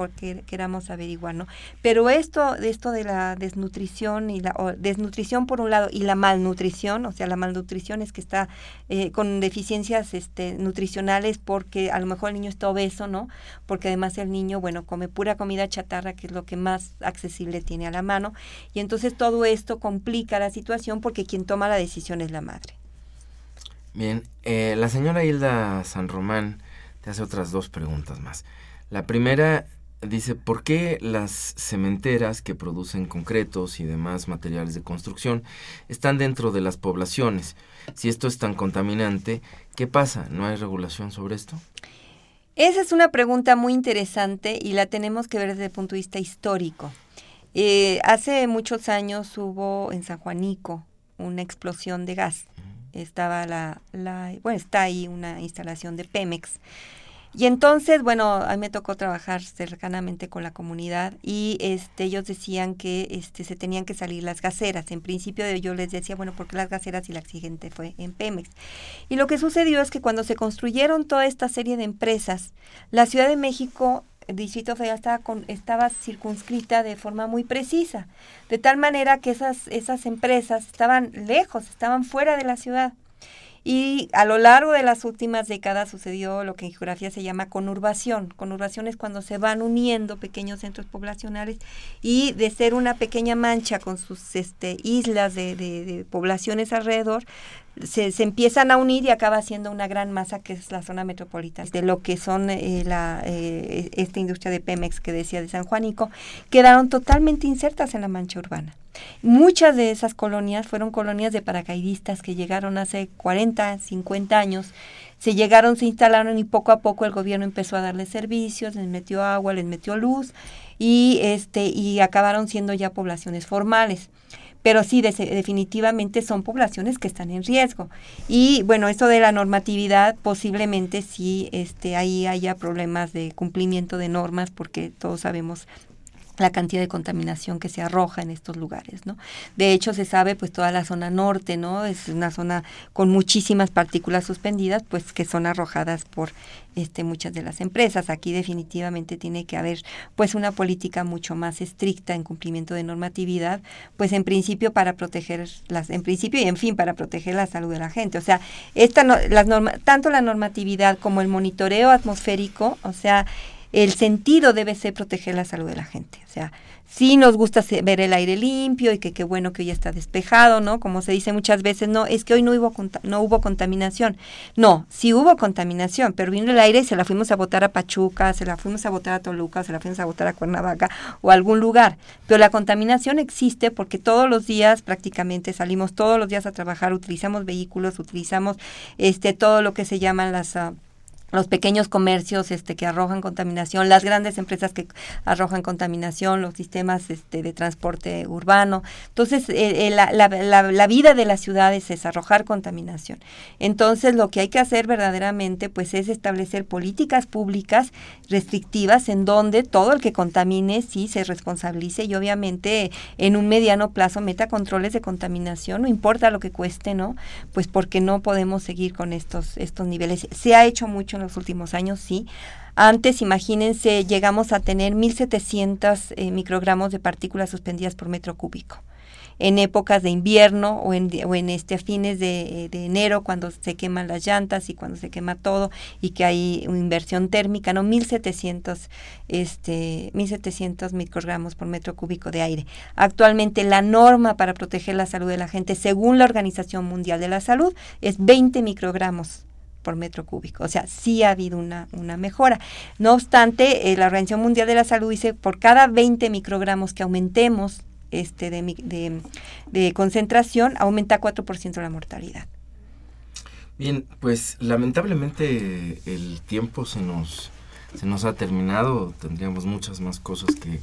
[SPEAKER 2] queramos averiguar, ¿no? Pero esto, esto de la desnutrición y la desnutrición por un lado y la malnutrición, o sea, la malnutrición es que está eh, con deficiencias este, nutricionales porque a lo mejor el niño está obeso, ¿no? Porque además el niño, bueno, come pura comida chatarra, que es lo que más accesible tiene a la mano, y entonces todo esto complica la situación porque quien toma la decisión es la madre.
[SPEAKER 1] Bien, eh, la señora Hilda San Román te hace otras dos preguntas más. La primera dice, ¿por qué las cementeras que producen concretos y demás materiales de construcción están dentro de las poblaciones? Si esto es tan contaminante, ¿qué pasa? ¿No hay regulación sobre esto?
[SPEAKER 2] Esa es una pregunta muy interesante y la tenemos que ver desde el punto de vista histórico. Eh, hace muchos años hubo en San Juanico una explosión de gas estaba la, bueno, está ahí una instalación de Pemex. Y entonces, bueno, a mí me tocó trabajar cercanamente con la comunidad y este, ellos decían que este, se tenían que salir las gaseras. En principio yo les decía, bueno, porque las gaseras y la exigente fue en Pemex? Y lo que sucedió es que cuando se construyeron toda esta serie de empresas, la Ciudad de México Distrito Federal estaba, con, estaba circunscrita de forma muy precisa, de tal manera que esas, esas empresas estaban lejos, estaban fuera de la ciudad. Y a lo largo de las últimas décadas sucedió lo que en geografía se llama conurbación. Conurbación es cuando se van uniendo pequeños centros poblacionales y de ser una pequeña mancha con sus este, islas de, de poblaciones alrededor, se, empiezan a unir y acaba siendo una gran masa que es la zona metropolitana de lo que son eh, la, eh, esta industria de Pemex que decía de San Juanico, quedaron totalmente insertas en la mancha urbana. Muchas de esas colonias fueron colonias de paracaidistas que llegaron hace 40, 50 años, se llegaron, se instalaron y poco a poco el gobierno empezó a darles servicios, les metió agua, les metió luz y este y acabaron siendo ya poblaciones formales pero sí, definitivamente son poblaciones que están en riesgo. Y bueno, esto de la normatividad, posiblemente sí este, ahí haya problemas de cumplimiento de normas, porque todos sabemos la cantidad de contaminación que se arroja en estos lugares, ¿no? De hecho, se sabe, pues, toda la zona norte, ¿no? Es una zona con muchísimas partículas suspendidas, pues, que son arrojadas por este, muchas de las empresas. Aquí definitivamente tiene que haber, pues, una política mucho más estricta en cumplimiento de normatividad, pues, en principio para proteger las, en principio y en fin, para proteger la salud de la gente. O sea, esta no, las norma, tanto la normatividad como el monitoreo atmosférico, o sea, el sentido debe ser proteger la salud de la gente. O sea, sí nos gusta ver el aire limpio y que qué bueno que hoy está despejado, ¿no? Como se dice muchas veces, no, es que hoy no hubo, no hubo contaminación. No, sí hubo contaminación, pero vino el aire y se la fuimos a botar a Pachuca, se la fuimos a botar a Toluca, se la fuimos a botar a Cuernavaca o a algún lugar. Pero la contaminación existe porque todos los días prácticamente salimos todos los días a trabajar, utilizamos vehículos, utilizamos este todo lo que se llaman las... Ah, los pequeños comercios este, que arrojan contaminación, las grandes empresas que arrojan contaminación, los sistemas este, de transporte urbano. Entonces, eh, eh, la, la, la, vida de las ciudades es arrojar contaminación. Entonces, lo que hay que hacer verdaderamente, pues, es establecer políticas públicas restrictivas en donde todo el que contamine sí se responsabilice y obviamente en un mediano plazo meta controles de contaminación, no importa lo que cueste, ¿no? Pues porque no podemos seguir con estos, estos niveles. Se ha hecho mucho los últimos años, sí. Antes, imagínense, llegamos a tener 1.700 eh, microgramos de partículas suspendidas por metro cúbico. en épocas de invierno o en, en este fines de, de, enero cuando se queman las llantas y cuando se quema todo y que hay una inversión térmica, ¿no? 1700 este 1700 microgramos por metro cúbico de aire. Actualmente la norma para proteger la salud de la gente según la Organización Mundial de la Salud es 20 microgramos por metro cúbico. O sea, sí ha habido una, una mejora. No obstante, eh, la Organización Mundial de la Salud dice por cada 20 microgramos que aumentemos este de, de, de concentración, aumenta 4% la mortalidad.
[SPEAKER 1] Bien, pues lamentablemente el tiempo se nos, se nos ha terminado. Tendríamos muchas más cosas que,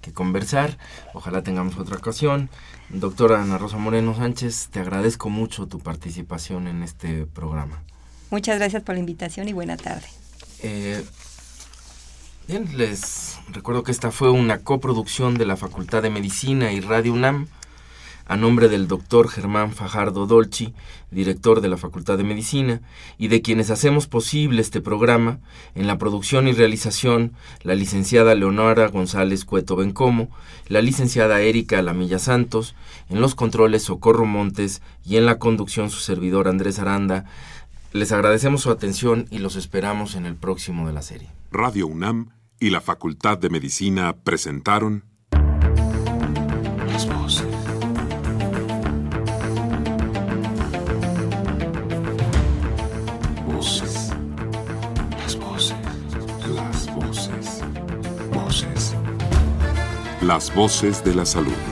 [SPEAKER 1] que conversar. Ojalá tengamos otra ocasión. Doctora Ana Rosa Moreno Sánchez, te agradezco mucho tu participación en este programa.
[SPEAKER 2] Muchas gracias por la invitación y buena tarde.
[SPEAKER 1] Eh, bien, les recuerdo que esta fue una coproducción de la Facultad de Medicina y Radio UNAM a nombre del doctor Germán Fajardo Dolci, director de la Facultad de Medicina, y de quienes hacemos posible este programa, en la producción y realización, la licenciada Leonora González Cueto Bencomo, la licenciada Erika Lamilla Santos, en los controles Socorro Montes y en la conducción su servidor Andrés Aranda, les agradecemos su atención y los esperamos en el próximo de la serie.
[SPEAKER 3] Radio UNAM y la Facultad de Medicina presentaron
[SPEAKER 4] Las voces. Voces. Las voces.
[SPEAKER 3] las voces.
[SPEAKER 4] Voces.
[SPEAKER 3] Las voces de la salud.